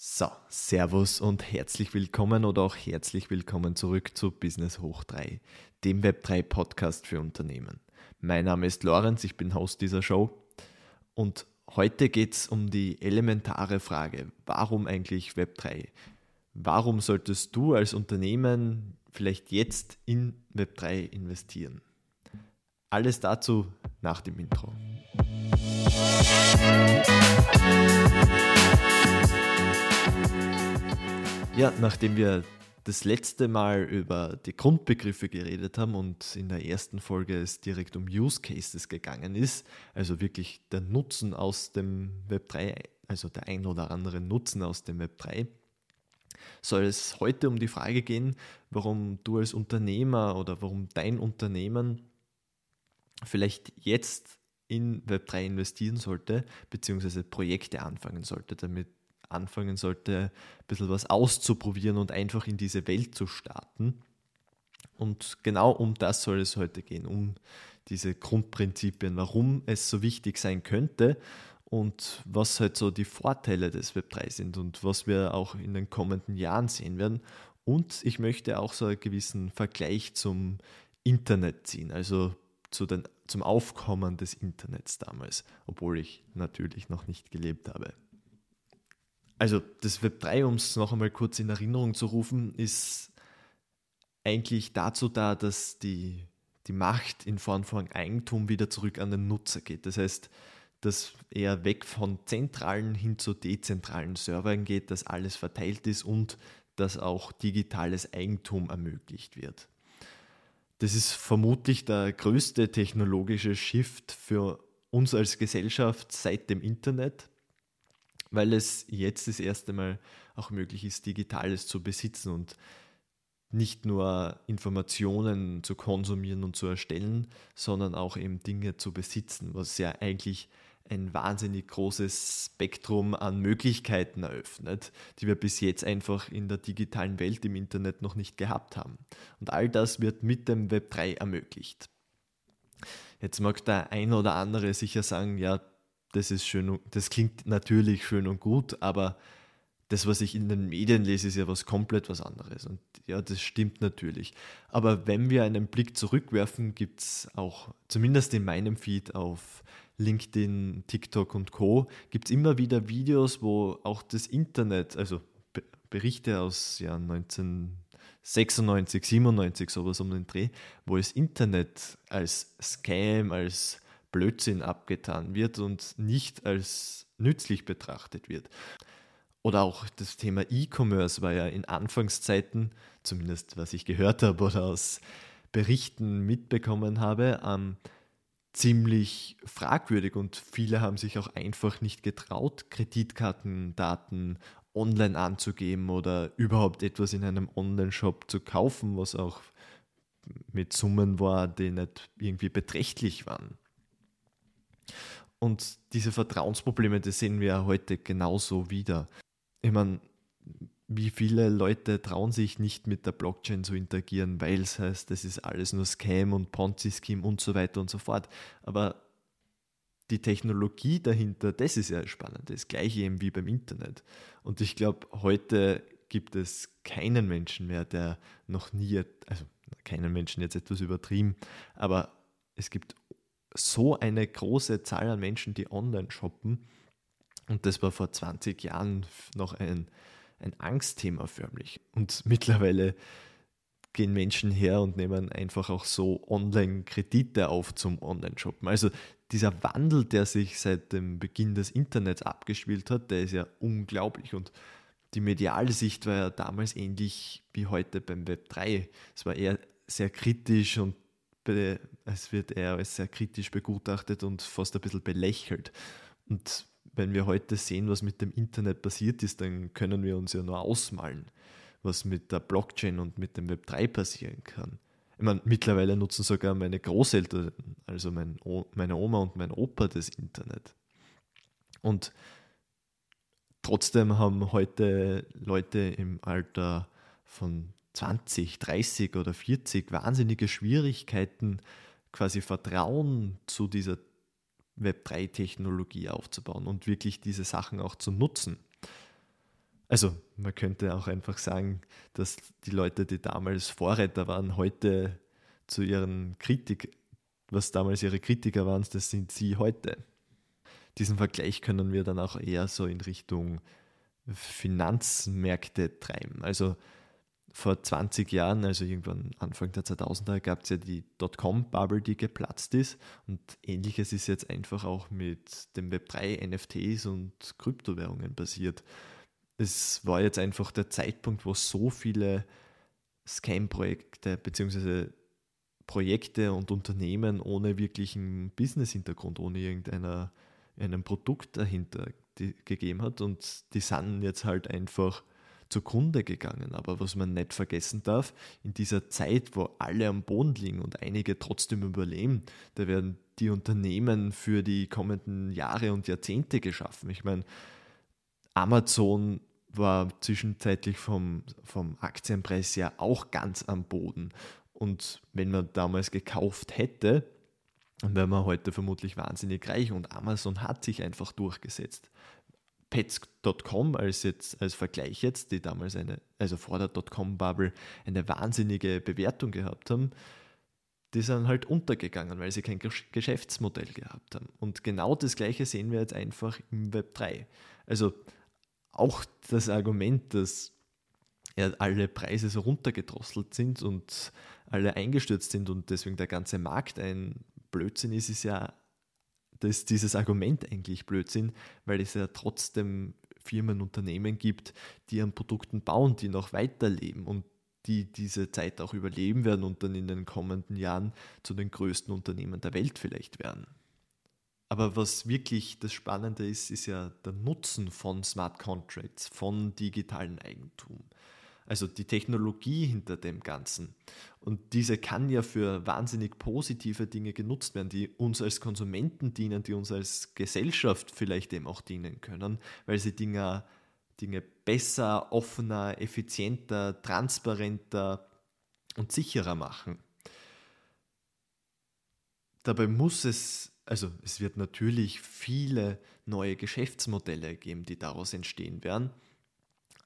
So, Servus und herzlich willkommen oder auch herzlich willkommen zurück zu Business Hoch 3, dem Web3 Podcast für Unternehmen. Mein Name ist Lorenz, ich bin Host dieser Show und heute geht es um die elementare Frage, warum eigentlich Web3? Warum solltest du als Unternehmen vielleicht jetzt in Web3 investieren? Alles dazu nach dem Intro. Ja, nachdem wir das letzte Mal über die Grundbegriffe geredet haben und in der ersten Folge es direkt um Use Cases gegangen ist, also wirklich der Nutzen aus dem Web 3, also der ein oder andere Nutzen aus dem Web 3, soll es heute um die Frage gehen, warum du als Unternehmer oder warum dein Unternehmen vielleicht jetzt in Web 3 investieren sollte, beziehungsweise Projekte anfangen sollte, damit anfangen sollte, ein bisschen was auszuprobieren und einfach in diese Welt zu starten. Und genau um das soll es heute gehen, um diese Grundprinzipien, warum es so wichtig sein könnte und was halt so die Vorteile des Web3 sind und was wir auch in den kommenden Jahren sehen werden. Und ich möchte auch so einen gewissen Vergleich zum Internet ziehen, also zu den, zum Aufkommen des Internets damals, obwohl ich natürlich noch nicht gelebt habe. Also das Web 3, um es noch einmal kurz in Erinnerung zu rufen, ist eigentlich dazu da, dass die, die Macht in Form von Eigentum wieder zurück an den Nutzer geht. Das heißt, dass er weg von zentralen hin zu dezentralen Servern geht, dass alles verteilt ist und dass auch digitales Eigentum ermöglicht wird. Das ist vermutlich der größte technologische Shift für uns als Gesellschaft seit dem Internet weil es jetzt das erste Mal auch möglich ist, Digitales zu besitzen und nicht nur Informationen zu konsumieren und zu erstellen, sondern auch eben Dinge zu besitzen, was ja eigentlich ein wahnsinnig großes Spektrum an Möglichkeiten eröffnet, die wir bis jetzt einfach in der digitalen Welt im Internet noch nicht gehabt haben. Und all das wird mit dem Web 3 ermöglicht. Jetzt mag der ein oder andere sicher sagen, ja, das ist schön, das klingt natürlich schön und gut, aber das, was ich in den Medien lese, ist ja was komplett was anderes. Und ja, das stimmt natürlich. Aber wenn wir einen Blick zurückwerfen, gibt es auch, zumindest in meinem Feed auf LinkedIn, TikTok und Co., gibt es immer wieder Videos, wo auch das Internet, also Berichte aus Jahr 1996, 97, sowas um den Dreh, wo das Internet als Scam, als Blödsinn abgetan wird und nicht als nützlich betrachtet wird. Oder auch das Thema E-Commerce war ja in Anfangszeiten, zumindest was ich gehört habe oder aus Berichten mitbekommen habe, ähm, ziemlich fragwürdig und viele haben sich auch einfach nicht getraut, Kreditkartendaten online anzugeben oder überhaupt etwas in einem Online-Shop zu kaufen, was auch mit Summen war, die nicht irgendwie beträchtlich waren. Und diese Vertrauensprobleme, die sehen wir heute genauso wieder. Ich meine, wie viele Leute trauen sich nicht mit der Blockchain zu interagieren, weil es heißt, das ist alles nur Scam und Ponzi-Scheme und so weiter und so fort. Aber die Technologie dahinter, das ist ja spannend. Das gleiche eben wie beim Internet. Und ich glaube, heute gibt es keinen Menschen mehr, der noch nie, also keinen Menschen jetzt etwas übertrieben, aber es gibt so eine große Zahl an Menschen, die online shoppen. Und das war vor 20 Jahren noch ein, ein Angstthema förmlich. Und mittlerweile gehen Menschen her und nehmen einfach auch so Online-Kredite auf zum Online-Shoppen. Also dieser Wandel, der sich seit dem Beginn des Internets abgespielt hat, der ist ja unglaublich. Und die mediale Sicht war ja damals ähnlich wie heute beim Web 3. Es war eher sehr kritisch und es wird eher als sehr kritisch begutachtet und fast ein bisschen belächelt. Und wenn wir heute sehen, was mit dem Internet passiert ist, dann können wir uns ja nur ausmalen, was mit der Blockchain und mit dem Web 3 passieren kann. Ich meine, mittlerweile nutzen sogar meine Großeltern, also mein meine Oma und mein Opa, das Internet. Und trotzdem haben heute Leute im Alter von 20, 30 oder 40 wahnsinnige Schwierigkeiten, quasi Vertrauen zu dieser Web3-Technologie aufzubauen und wirklich diese Sachen auch zu nutzen. Also man könnte auch einfach sagen, dass die Leute, die damals Vorreiter waren, heute zu ihren Kritik, was damals ihre Kritiker waren, das sind sie heute. Diesen Vergleich können wir dann auch eher so in Richtung Finanzmärkte treiben. Also vor 20 Jahren, also irgendwann Anfang der 2000er, gab es ja die Dotcom-Bubble, die geplatzt ist. Und ähnliches ist jetzt einfach auch mit dem Web3, NFTs und Kryptowährungen passiert. Es war jetzt einfach der Zeitpunkt, wo so viele Scam-Projekte bzw. Projekte und Unternehmen ohne wirklichen Business-Hintergrund, ohne irgendeiner Produkt dahinter gegeben hat und die sind jetzt halt einfach zugrunde gegangen. Aber was man nicht vergessen darf, in dieser Zeit, wo alle am Boden liegen und einige trotzdem überleben, da werden die Unternehmen für die kommenden Jahre und Jahrzehnte geschaffen. Ich meine, Amazon war zwischenzeitlich vom, vom Aktienpreis ja auch ganz am Boden. Und wenn man damals gekauft hätte, dann wäre man heute vermutlich wahnsinnig reich und Amazon hat sich einfach durchgesetzt. Pets.com als jetzt als Vergleich jetzt, die damals eine, also vor der Dotcom-Bubble, eine wahnsinnige Bewertung gehabt haben, die sind halt untergegangen, weil sie kein Geschäftsmodell gehabt haben. Und genau das Gleiche sehen wir jetzt einfach im Web 3. Also auch das Argument, dass alle Preise so runtergedrosselt sind und alle eingestürzt sind und deswegen der ganze Markt ein Blödsinn ist, ist ja dass dieses Argument eigentlich Blödsinn, weil es ja trotzdem Firmen, Unternehmen gibt, die an Produkten bauen, die noch weiterleben und die diese Zeit auch überleben werden und dann in den kommenden Jahren zu den größten Unternehmen der Welt vielleicht werden. Aber was wirklich das Spannende ist, ist ja der Nutzen von Smart Contracts, von digitalen Eigentum also die Technologie hinter dem Ganzen. Und diese kann ja für wahnsinnig positive Dinge genutzt werden, die uns als Konsumenten dienen, die uns als Gesellschaft vielleicht eben auch dienen können, weil sie Dinge, Dinge besser, offener, effizienter, transparenter und sicherer machen. Dabei muss es, also es wird natürlich viele neue Geschäftsmodelle geben, die daraus entstehen werden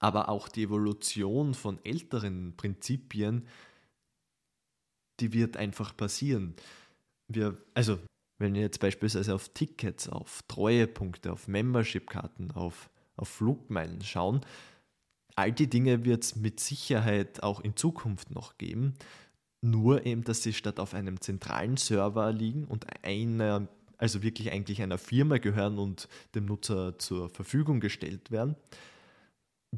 aber auch die Evolution von älteren Prinzipien, die wird einfach passieren. Wir, also, wenn wir jetzt beispielsweise auf Tickets, auf Treuepunkte, auf Membership-Karten, auf, auf Flugmeilen schauen, all die Dinge wird es mit Sicherheit auch in Zukunft noch geben. Nur eben, dass sie statt auf einem zentralen Server liegen und einer, also wirklich eigentlich einer Firma gehören und dem Nutzer zur Verfügung gestellt werden,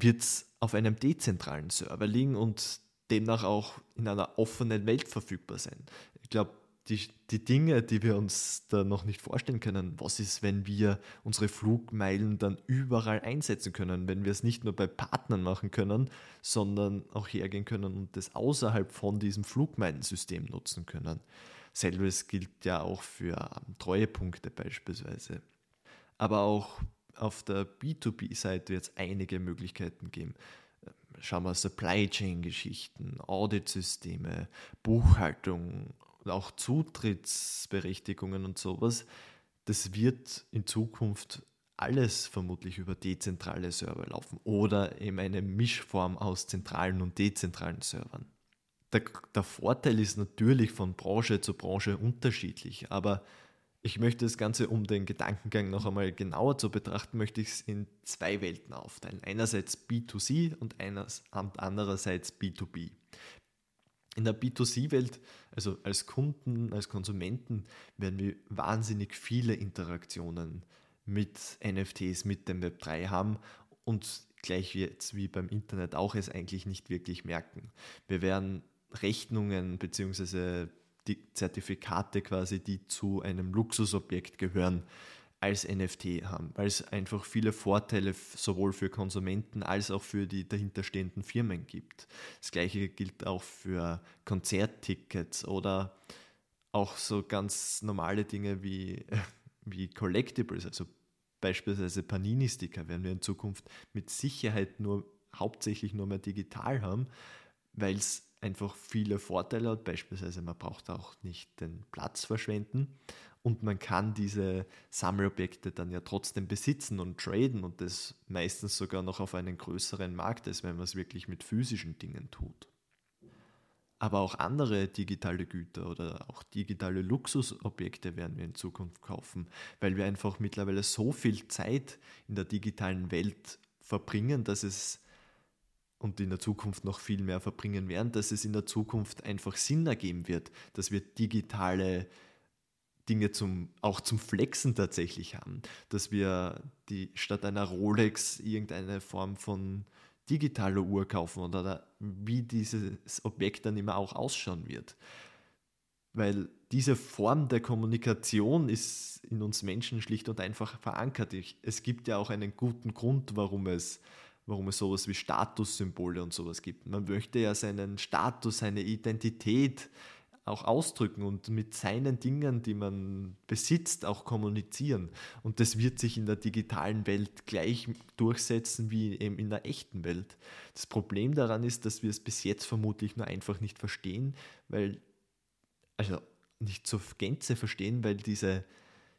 wird es auf einem dezentralen Server liegen und demnach auch in einer offenen Welt verfügbar sein. Ich glaube, die, die Dinge, die wir uns da noch nicht vorstellen können, was ist, wenn wir unsere Flugmeilen dann überall einsetzen können, wenn wir es nicht nur bei Partnern machen können, sondern auch hergehen können und das außerhalb von diesem Flugmeilensystem nutzen können. Selbes gilt ja auch für Treuepunkte beispielsweise. Aber auch auf der B2B-Seite wird es einige Möglichkeiten geben. Schauen wir Supply Chain-Geschichten, Auditsysteme, Buchhaltung, auch Zutrittsberechtigungen und sowas. Das wird in Zukunft alles vermutlich über dezentrale Server laufen oder eben eine Mischform aus zentralen und dezentralen Servern. Der, der Vorteil ist natürlich von Branche zu Branche unterschiedlich, aber ich möchte das Ganze, um den Gedankengang noch einmal genauer zu betrachten, möchte ich es in zwei Welten aufteilen. Einerseits B2C und andererseits B2B. In der B2C-Welt, also als Kunden, als Konsumenten, werden wir wahnsinnig viele Interaktionen mit NFTs, mit dem Web3 haben und gleich jetzt wie beim Internet auch es eigentlich nicht wirklich merken. Wir werden Rechnungen bzw die Zertifikate quasi, die zu einem Luxusobjekt gehören, als NFT haben, weil es einfach viele Vorteile sowohl für Konsumenten als auch für die dahinterstehenden Firmen gibt. Das gleiche gilt auch für Konzerttickets oder auch so ganz normale Dinge wie, wie Collectibles, also beispielsweise Panini-Sticker werden wir in Zukunft mit Sicherheit nur hauptsächlich nur mehr digital haben, weil es einfach viele Vorteile hat. Beispielsweise, man braucht auch nicht den Platz verschwenden und man kann diese Sammelobjekte dann ja trotzdem besitzen und traden und das meistens sogar noch auf einen größeren Markt, als wenn man es wirklich mit physischen Dingen tut. Aber auch andere digitale Güter oder auch digitale Luxusobjekte werden wir in Zukunft kaufen, weil wir einfach mittlerweile so viel Zeit in der digitalen Welt verbringen, dass es und in der Zukunft noch viel mehr verbringen werden, dass es in der Zukunft einfach Sinn ergeben wird, dass wir digitale Dinge zum, auch zum Flexen tatsächlich haben, dass wir die statt einer Rolex irgendeine Form von digitaler Uhr kaufen oder wie dieses Objekt dann immer auch ausschauen wird. Weil diese Form der Kommunikation ist in uns Menschen schlicht und einfach verankert. Es gibt ja auch einen guten Grund, warum es, warum es sowas wie Statussymbole und sowas gibt. Man möchte ja seinen Status, seine Identität auch ausdrücken und mit seinen Dingen, die man besitzt, auch kommunizieren. Und das wird sich in der digitalen Welt gleich durchsetzen wie eben in der echten Welt. Das Problem daran ist, dass wir es bis jetzt vermutlich nur einfach nicht verstehen, weil, also nicht zur Gänze verstehen, weil diese,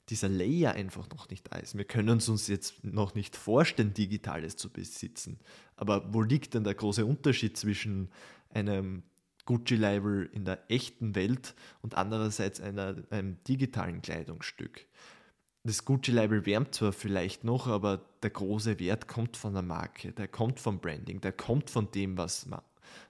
dieser Layer einfach noch nicht da ist. Wir können es uns jetzt noch nicht vorstellen, Digitales zu besitzen. Aber wo liegt denn der große Unterschied zwischen einem Gucci-Label in der echten Welt und andererseits einer, einem digitalen Kleidungsstück. Das Gucci-Label wärmt zwar vielleicht noch, aber der große Wert kommt von der Marke, der kommt vom Branding, der kommt von dem, was man,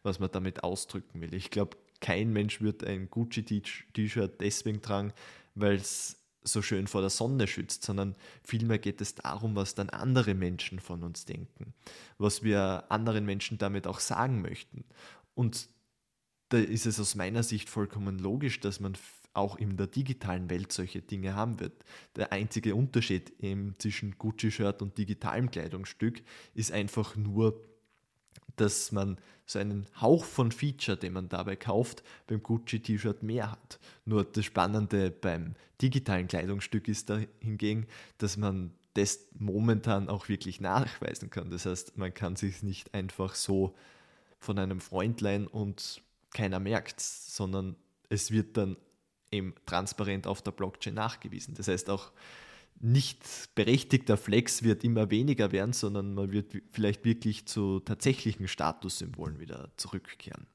was man damit ausdrücken will. Ich glaube, kein Mensch wird ein Gucci-T-Shirt deswegen tragen, weil es so schön vor der Sonne schützt, sondern vielmehr geht es darum, was dann andere Menschen von uns denken, was wir anderen Menschen damit auch sagen möchten. Und da ist es aus meiner Sicht vollkommen logisch, dass man auch in der digitalen Welt solche Dinge haben wird. Der einzige Unterschied eben zwischen Gucci-Shirt und digitalem Kleidungsstück ist einfach nur, dass man so einen Hauch von Feature, den man dabei kauft, beim Gucci-T-Shirt mehr hat. Nur das Spannende beim digitalen Kleidungsstück ist da hingegen, dass man das momentan auch wirklich nachweisen kann. Das heißt, man kann sich nicht einfach so von einem Freundlein und keiner merkt, sondern es wird dann eben transparent auf der Blockchain nachgewiesen. Das heißt auch nicht berechtigter Flex wird immer weniger werden, sondern man wird vielleicht wirklich zu tatsächlichen Statussymbolen wieder zurückkehren.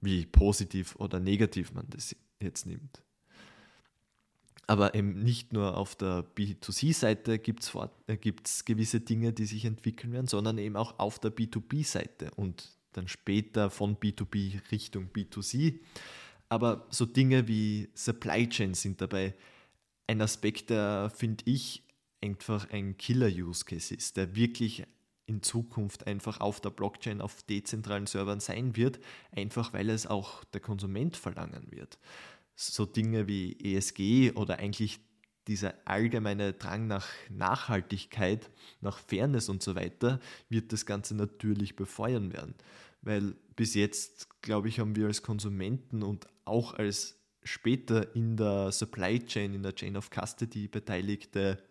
Wie positiv oder negativ man das jetzt nimmt. Aber eben nicht nur auf der B2C-Seite gibt es äh, gewisse Dinge, die sich entwickeln werden, sondern eben auch auf der B2B-Seite. Und dann später von B2B Richtung B2C. Aber so Dinge wie Supply Chain sind dabei ein Aspekt, der, finde ich, einfach ein Killer-Use-Case ist, der wirklich in Zukunft einfach auf der Blockchain, auf dezentralen Servern sein wird, einfach weil es auch der Konsument verlangen wird. So Dinge wie ESG oder eigentlich dieser allgemeine Drang nach Nachhaltigkeit, nach Fairness und so weiter, wird das Ganze natürlich befeuern werden. Weil bis jetzt, glaube ich, haben wir als Konsumenten und auch als später in der Supply Chain, in der Chain of Custody beteiligte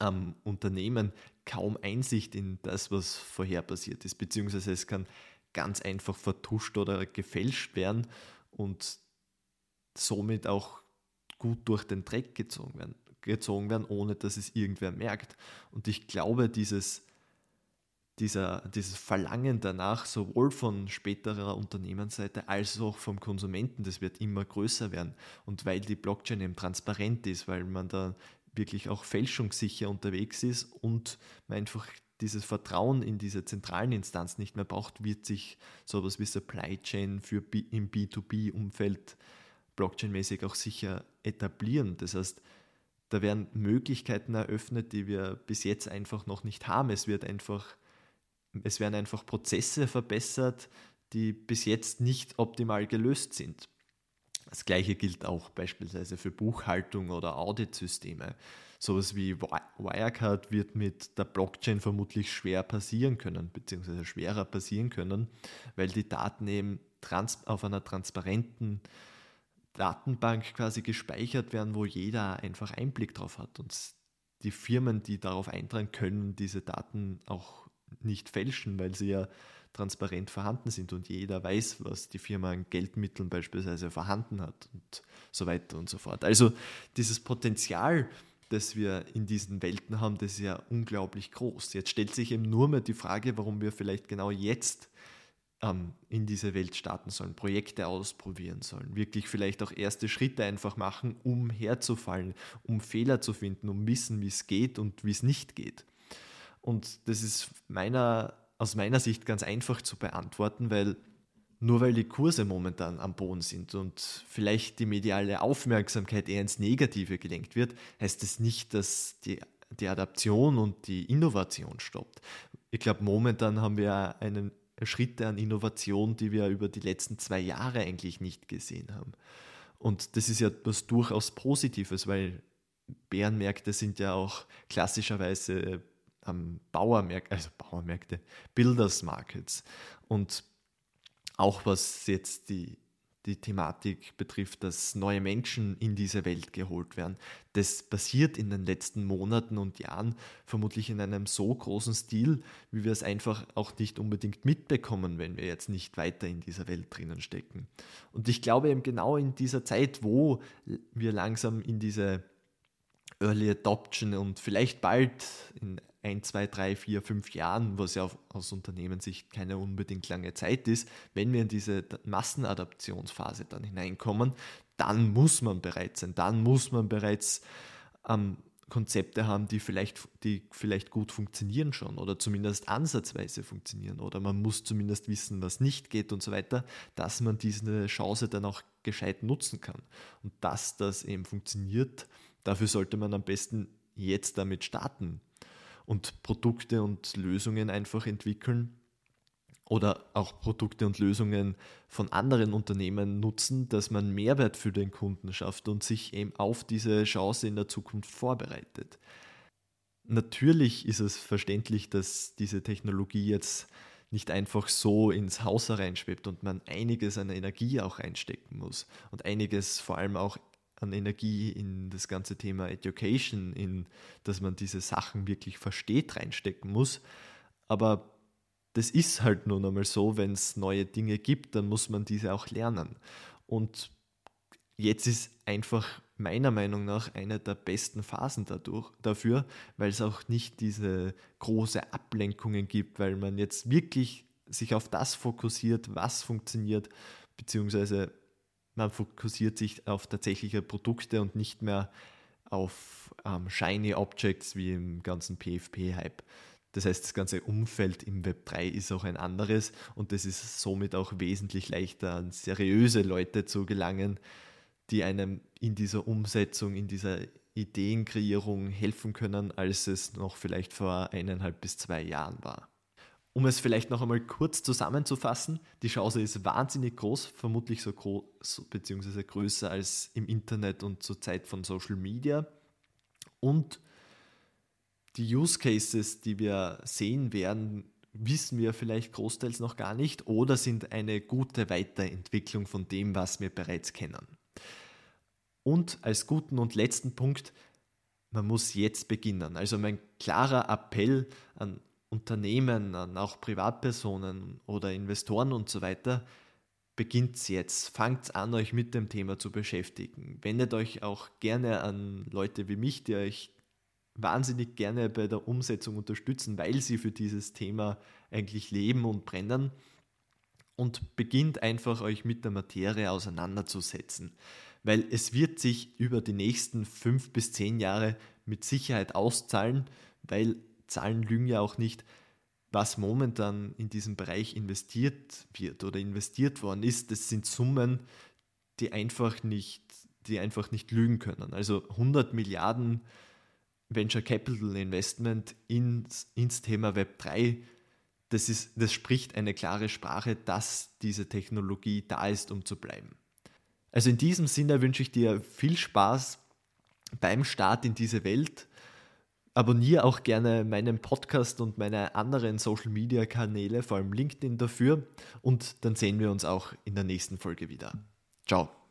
ähm, Unternehmen kaum Einsicht in das, was vorher passiert ist, beziehungsweise es kann ganz einfach vertuscht oder gefälscht werden und somit auch gut durch den Dreck gezogen werden, gezogen werden, ohne dass es irgendwer merkt. Und ich glaube, dieses, dieser, dieses Verlangen danach, sowohl von späterer Unternehmensseite als auch vom Konsumenten, das wird immer größer werden. Und weil die Blockchain eben transparent ist, weil man da wirklich auch fälschungssicher unterwegs ist und man einfach dieses Vertrauen in diese zentralen Instanz nicht mehr braucht, wird sich sowas wie Supply Chain für B im B2B-Umfeld blockchain-mäßig auch sicher etablieren. Das heißt, da werden Möglichkeiten eröffnet, die wir bis jetzt einfach noch nicht haben. Es wird einfach, es werden einfach Prozesse verbessert, die bis jetzt nicht optimal gelöst sind. Das gleiche gilt auch beispielsweise für Buchhaltung oder Auditsysteme. Sowas wie Wirecard wird mit der Blockchain vermutlich schwer passieren können, beziehungsweise schwerer passieren können, weil die Daten eben auf einer transparenten Datenbank quasi gespeichert werden, wo jeder einfach Einblick drauf hat. Und die Firmen, die darauf eintragen, können diese Daten auch nicht fälschen, weil sie ja transparent vorhanden sind und jeder weiß, was die Firma an Geldmitteln beispielsweise vorhanden hat und so weiter und so fort. Also dieses Potenzial, das wir in diesen Welten haben, das ist ja unglaublich groß. Jetzt stellt sich eben nur mehr die Frage, warum wir vielleicht genau jetzt ähm, in diese Welt starten sollen, Projekte ausprobieren sollen, wirklich vielleicht auch erste Schritte einfach machen, um herzufallen, um Fehler zu finden, um wissen, wie es geht und wie es nicht geht. Und das ist meiner, aus meiner Sicht ganz einfach zu beantworten, weil nur weil die Kurse momentan am Boden sind und vielleicht die mediale Aufmerksamkeit eher ins Negative gelenkt wird, heißt das nicht, dass die, die Adaption und die Innovation stoppt. Ich glaube, momentan haben wir einen Schritte an Innovation, die wir über die letzten zwei Jahre eigentlich nicht gesehen haben. Und das ist ja etwas durchaus Positives, weil Bärenmärkte sind ja auch klassischerweise ähm, Bauermärkte, also Bauermärkte, Builders Markets. Und auch was jetzt die die Thematik betrifft, dass neue Menschen in diese Welt geholt werden. Das passiert in den letzten Monaten und Jahren vermutlich in einem so großen Stil, wie wir es einfach auch nicht unbedingt mitbekommen, wenn wir jetzt nicht weiter in dieser Welt drinnen stecken. Und ich glaube eben genau in dieser Zeit, wo wir langsam in diese Early Adoption und vielleicht bald in ein, zwei, drei, vier, fünf Jahren, was ja aus Unternehmenssicht keine unbedingt lange Zeit ist, wenn wir in diese Massenadaptionsphase dann hineinkommen, dann muss man bereit sein, dann muss man bereits ähm, Konzepte haben, die vielleicht, die vielleicht gut funktionieren schon oder zumindest ansatzweise funktionieren oder man muss zumindest wissen, was nicht geht und so weiter, dass man diese Chance dann auch gescheit nutzen kann. Und dass das eben funktioniert, dafür sollte man am besten jetzt damit starten und Produkte und Lösungen einfach entwickeln oder auch Produkte und Lösungen von anderen Unternehmen nutzen, dass man Mehrwert für den Kunden schafft und sich eben auf diese Chance in der Zukunft vorbereitet. Natürlich ist es verständlich, dass diese Technologie jetzt nicht einfach so ins Haus hereinschwebt und man einiges an Energie auch einstecken muss und einiges vor allem auch an Energie in das ganze Thema Education, in dass man diese Sachen wirklich versteht, reinstecken muss. Aber das ist halt nun einmal so, wenn es neue Dinge gibt, dann muss man diese auch lernen. Und jetzt ist einfach meiner Meinung nach eine der besten Phasen dadurch, dafür, weil es auch nicht diese große Ablenkungen gibt, weil man jetzt wirklich sich auf das fokussiert, was funktioniert, beziehungsweise man fokussiert sich auf tatsächliche Produkte und nicht mehr auf ähm, shiny Objects wie im ganzen PFP-Hype. Das heißt, das ganze Umfeld im Web 3 ist auch ein anderes und es ist somit auch wesentlich leichter an seriöse Leute zu gelangen, die einem in dieser Umsetzung, in dieser Ideenkreierung helfen können, als es noch vielleicht vor eineinhalb bis zwei Jahren war. Um es vielleicht noch einmal kurz zusammenzufassen, die Chance ist wahnsinnig groß, vermutlich so groß bzw. größer als im Internet und zur Zeit von Social Media. Und die Use Cases, die wir sehen werden, wissen wir vielleicht großteils noch gar nicht oder sind eine gute Weiterentwicklung von dem, was wir bereits kennen. Und als guten und letzten Punkt, man muss jetzt beginnen. Also mein klarer Appell an Unternehmen, an auch Privatpersonen oder Investoren und so weiter, beginnt jetzt. Fangt an, euch mit dem Thema zu beschäftigen. Wendet euch auch gerne an Leute wie mich, die euch wahnsinnig gerne bei der Umsetzung unterstützen, weil sie für dieses Thema eigentlich leben und brennen. Und beginnt einfach euch mit der Materie auseinanderzusetzen. Weil es wird sich über die nächsten fünf bis zehn Jahre mit Sicherheit auszahlen, weil Zahlen lügen ja auch nicht, was momentan in diesem Bereich investiert wird oder investiert worden ist. Das sind Summen, die einfach nicht, die einfach nicht lügen können. Also 100 Milliarden Venture Capital Investment ins, ins Thema Web 3, das, ist, das spricht eine klare Sprache, dass diese Technologie da ist, um zu bleiben. Also in diesem Sinne wünsche ich dir viel Spaß beim Start in diese Welt abonniere auch gerne meinen Podcast und meine anderen Social Media Kanäle, vor allem LinkedIn dafür. Und dann sehen wir uns auch in der nächsten Folge wieder. Ciao.